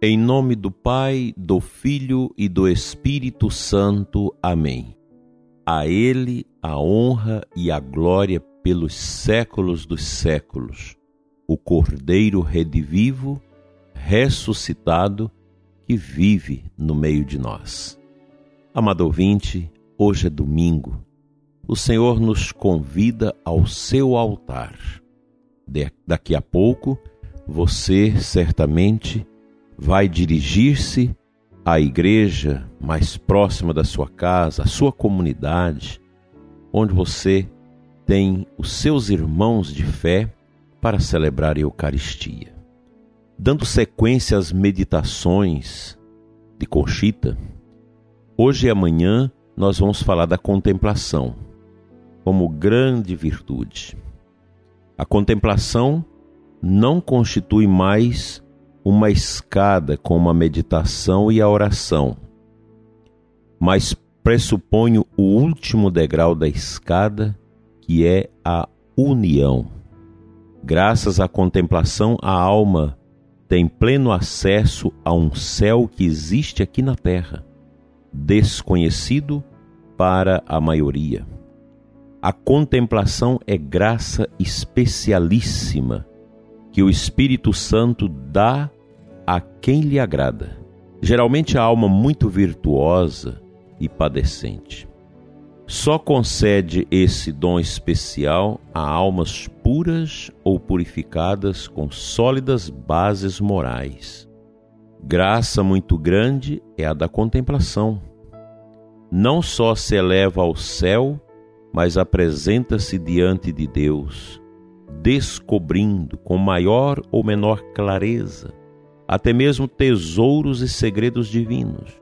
Em nome do Pai, do Filho e do Espírito Santo. Amém. A Ele a honra e a glória pelos séculos dos séculos. O Cordeiro redivivo, ressuscitado, que vive no meio de nós. Amado ouvinte, hoje é domingo. O Senhor nos convida ao seu altar. Daqui a pouco, você certamente vai dirigir-se à igreja mais próxima da sua casa, à sua comunidade, onde você tem os seus irmãos de fé para celebrar a Eucaristia. Dando sequência às meditações de Conchita, hoje e amanhã nós vamos falar da contemplação como grande virtude. A contemplação não constitui mais uma escada com uma meditação e a oração, mas pressupõe o último degrau da escada, que é a união. Graças à contemplação, a alma tem pleno acesso a um céu que existe aqui na terra, desconhecido para a maioria. A contemplação é graça especialíssima que o Espírito Santo dá a quem lhe agrada. Geralmente a alma muito virtuosa e padecente. Só concede esse dom especial a almas puras ou purificadas com sólidas bases morais. Graça muito grande é a da contemplação. Não só se eleva ao céu, mas apresenta-se diante de Deus, descobrindo com maior ou menor clareza até mesmo tesouros e segredos divinos.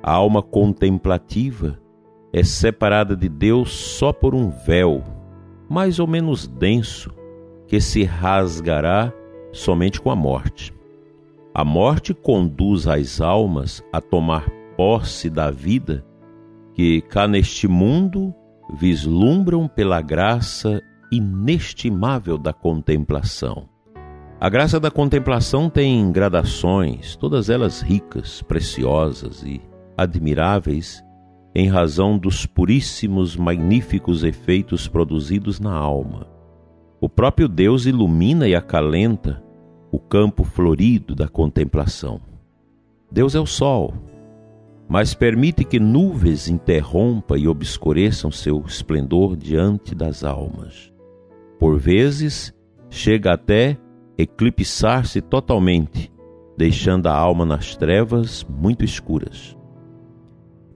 A alma contemplativa é separada de Deus só por um véu, mais ou menos denso, que se rasgará somente com a morte. A morte conduz as almas a tomar posse da vida que cá neste mundo vislumbram pela graça inestimável da contemplação. A graça da contemplação tem gradações, todas elas ricas, preciosas e admiráveis, em razão dos puríssimos, magníficos efeitos produzidos na alma. O próprio Deus ilumina e acalenta o campo florido da contemplação. Deus é o sol, mas permite que nuvens interrompam e obscureçam seu esplendor diante das almas. Por vezes, chega até eclipsar-se totalmente, deixando a alma nas trevas muito escuras.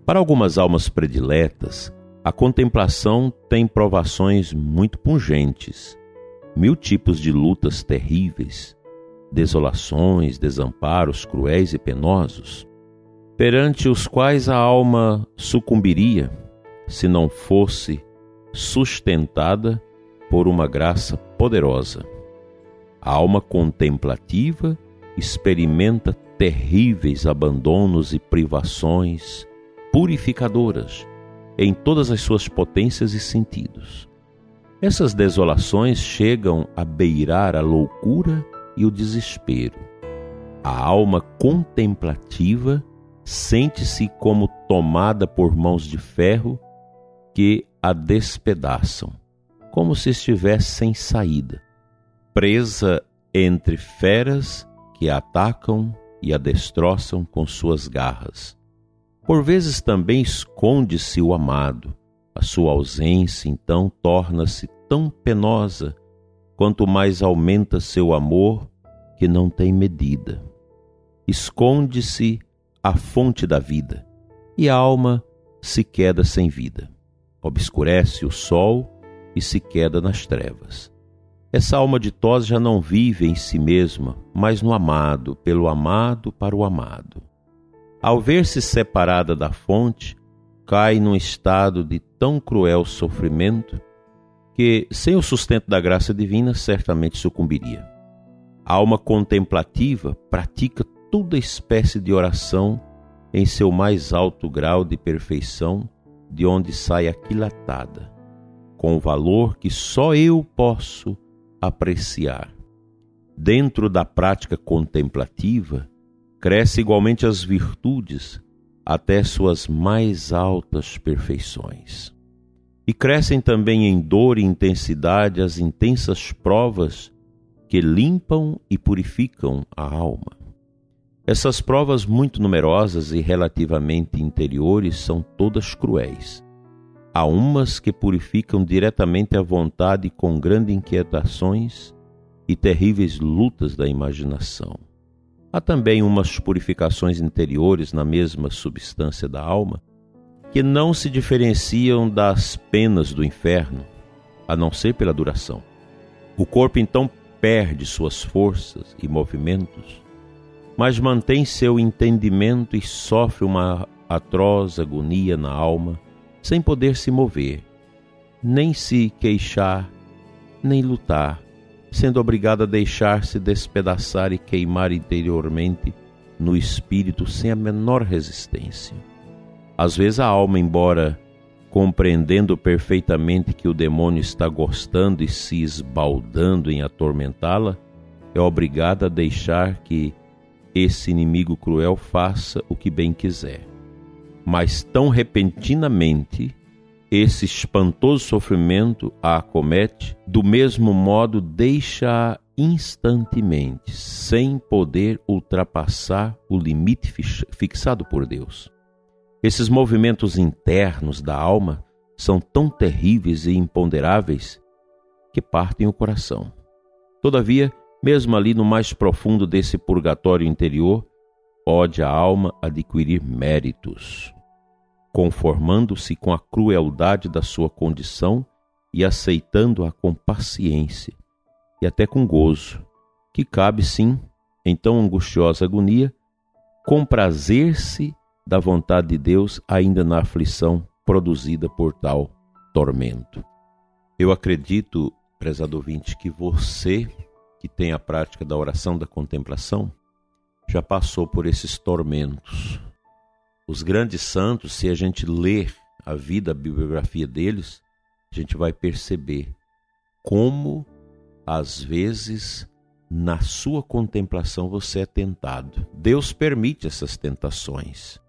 Para algumas almas prediletas, a contemplação tem provações muito pungentes, mil tipos de lutas terríveis, desolações, desamparos cruéis e penosos, perante os quais a alma sucumbiria se não fosse sustentada por uma graça poderosa. A alma contemplativa experimenta terríveis abandonos e privações purificadoras em todas as suas potências e sentidos. Essas desolações chegam a beirar a loucura e o desespero. A alma contemplativa sente-se como tomada por mãos de ferro que a despedaçam, como se estivesse sem saída presa entre feras que a atacam e a destroçam com suas garras. Por vezes também esconde-se o amado, a sua ausência então torna-se tão penosa quanto mais aumenta seu amor que não tem medida. Esconde-se a fonte da vida e a alma se queda sem vida. Obscurece o sol e se queda nas trevas. Essa alma ditosa já não vive em si mesma, mas no amado, pelo amado para o amado. Ao ver-se separada da fonte, cai num estado de tão cruel sofrimento que, sem o sustento da graça divina, certamente sucumbiria. A alma contemplativa pratica toda espécie de oração em seu mais alto grau de perfeição, de onde sai aquilatada, com o valor que só eu posso apreciar. Dentro da prática contemplativa, cresce igualmente as virtudes até suas mais altas perfeições. E crescem também em dor e intensidade as intensas provas que limpam e purificam a alma. Essas provas muito numerosas e relativamente interiores são todas cruéis. Há umas que purificam diretamente a vontade com grandes inquietações e terríveis lutas da imaginação. Há também umas purificações interiores na mesma substância da alma que não se diferenciam das penas do inferno, a não ser pela duração. O corpo então perde suas forças e movimentos, mas mantém seu entendimento e sofre uma atroz agonia na alma, sem poder se mover, nem se queixar, nem lutar, sendo obrigado a deixar-se despedaçar e queimar interiormente no espírito sem a menor resistência. Às vezes a alma, embora compreendendo perfeitamente que o demônio está gostando e se esbaldando em atormentá-la, é obrigada a deixar que esse inimigo cruel faça o que bem quiser. Mas tão repentinamente esse espantoso sofrimento a acomete, do mesmo modo deixa-a instantemente, sem poder ultrapassar o limite fixado por Deus. Esses movimentos internos da alma são tão terríveis e imponderáveis que partem o coração. Todavia, mesmo ali no mais profundo desse purgatório interior, pode a alma adquirir méritos, conformando-se com a crueldade da sua condição e aceitando-a com paciência e até com gozo, que cabe sim, em tão angustiosa agonia, comprazer-se da vontade de Deus ainda na aflição produzida por tal tormento. Eu acredito, prezado ouvinte, que você que tem a prática da oração da contemplação já passou por esses tormentos. Os grandes santos, se a gente ler a vida, a bibliografia deles, a gente vai perceber como às vezes na sua contemplação você é tentado. Deus permite essas tentações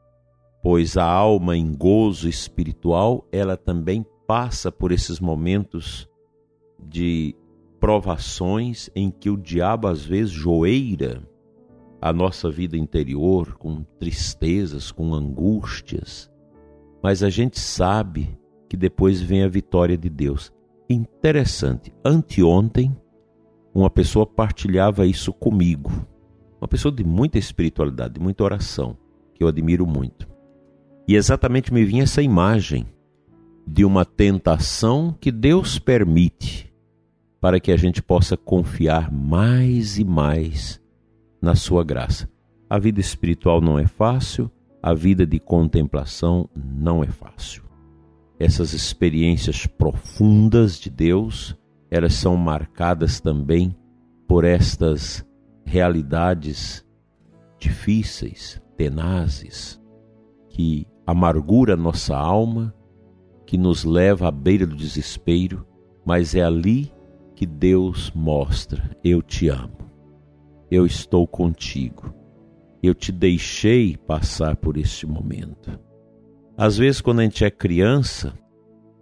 pois a alma em gozo espiritual, ela também passa por esses momentos de provações em que o diabo às vezes joeira a nossa vida interior com tristezas, com angústias. Mas a gente sabe que depois vem a vitória de Deus. Interessante, anteontem uma pessoa partilhava isso comigo. Uma pessoa de muita espiritualidade, de muita oração, que eu admiro muito. E exatamente me vinha essa imagem de uma tentação que Deus permite para que a gente possa confiar mais e mais na sua graça. A vida espiritual não é fácil, a vida de contemplação não é fácil. Essas experiências profundas de Deus, elas são marcadas também por estas realidades difíceis, tenazes, que amargura nossa alma, que nos leva à beira do desespero, mas é ali que Deus mostra: eu te amo, eu estou contigo, eu te deixei passar por este momento. Às vezes, quando a gente é criança,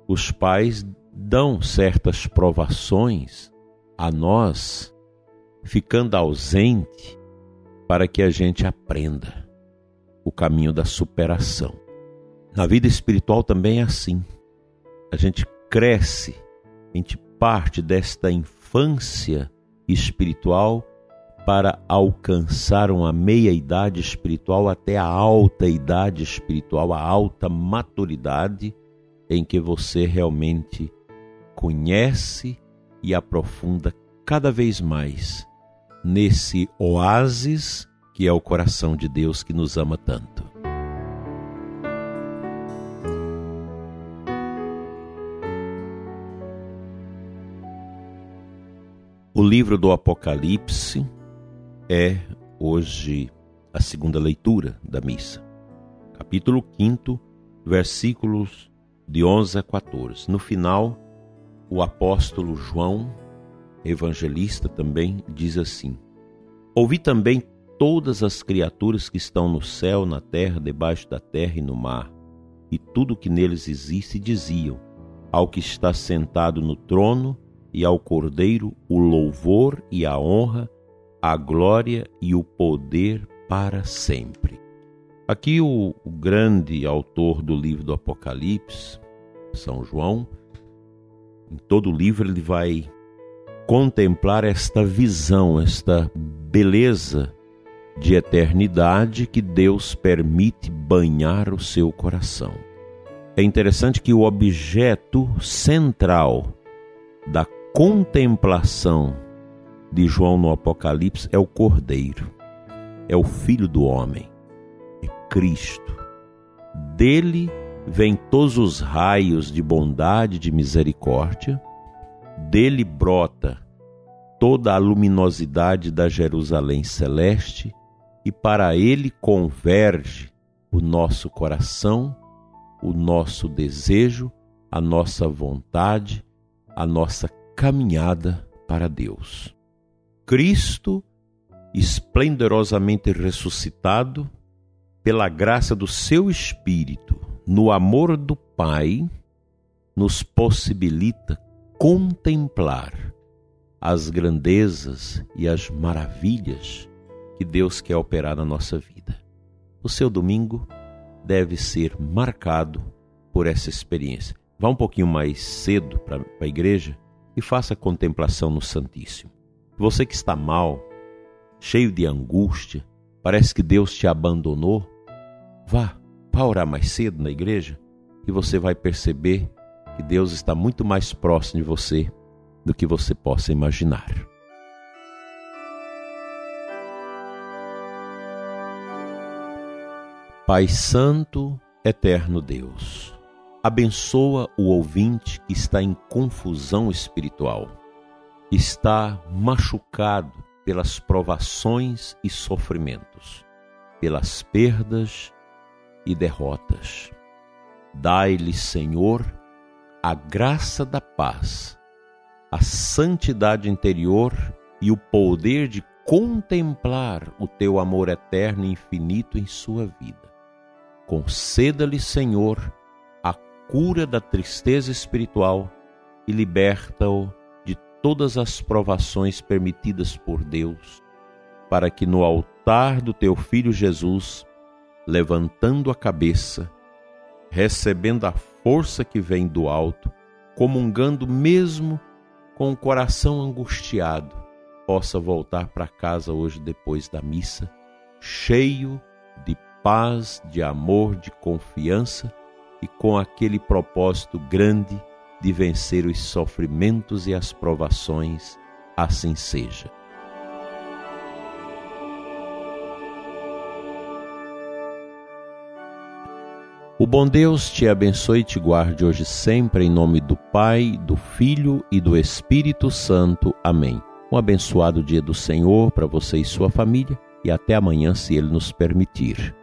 os pais dão certas provações a nós, ficando ausente, para que a gente aprenda o caminho da superação. Na vida espiritual também é assim. A gente cresce, a gente parte desta infância espiritual para alcançar uma meia-idade espiritual até a alta idade espiritual, a alta maturidade em que você realmente conhece e aprofunda cada vez mais nesse oásis que é o coração de Deus que nos ama tanto. O livro do Apocalipse é hoje a segunda leitura da missa. Capítulo 5, versículos de 11 a 14. No final, o apóstolo João, evangelista também, diz assim: Ouvi também todas as criaturas que estão no céu, na terra, debaixo da terra e no mar, e tudo que neles existe, diziam: Ao que está sentado no trono e ao Cordeiro o louvor e a honra, a glória e o poder para sempre. Aqui o, o grande autor do livro do Apocalipse, São João, em todo o livro ele vai contemplar esta visão, esta beleza de eternidade que Deus permite banhar o seu coração. É interessante que o objeto central da contemplação de João no Apocalipse é o Cordeiro, é o Filho do Homem, é Cristo. Dele vêm todos os raios de bondade, de misericórdia, dele brota toda a luminosidade da Jerusalém celeste e para ele converge o nosso coração, o nosso desejo, a nossa vontade, a nossa caminhada para Deus. Cristo, esplendorosamente ressuscitado, pela graça do seu Espírito, no amor do Pai, nos possibilita contemplar as grandezas e as maravilhas que Deus quer operar na nossa vida. O seu domingo deve ser marcado por essa experiência. Vá um pouquinho mais cedo para a igreja e faça a contemplação no Santíssimo. Você que está mal, cheio de angústia, parece que Deus te abandonou, vá para orar mais cedo na igreja e você vai perceber que Deus está muito mais próximo de você do que você possa imaginar. Pai Santo, Eterno Deus, abençoa o ouvinte que está em confusão espiritual, está machucado pelas provações e sofrimentos, pelas perdas e derrotas. Dai-lhe, Senhor, a graça da paz, a santidade interior e o poder de contemplar o teu amor eterno e infinito em sua vida Conceda-lhe, Senhor, a cura da tristeza espiritual e liberta-o todas as provações permitidas por Deus, para que no altar do teu filho Jesus, levantando a cabeça, recebendo a força que vem do alto, comungando mesmo com o coração angustiado, possa voltar para casa hoje depois da missa, cheio de paz, de amor, de confiança e com aquele propósito grande de vencer os sofrimentos e as provações, assim seja. O bom Deus te abençoe e te guarde hoje sempre, em nome do Pai, do Filho e do Espírito Santo. Amém. Um abençoado dia do Senhor para você e sua família e até amanhã, se Ele nos permitir.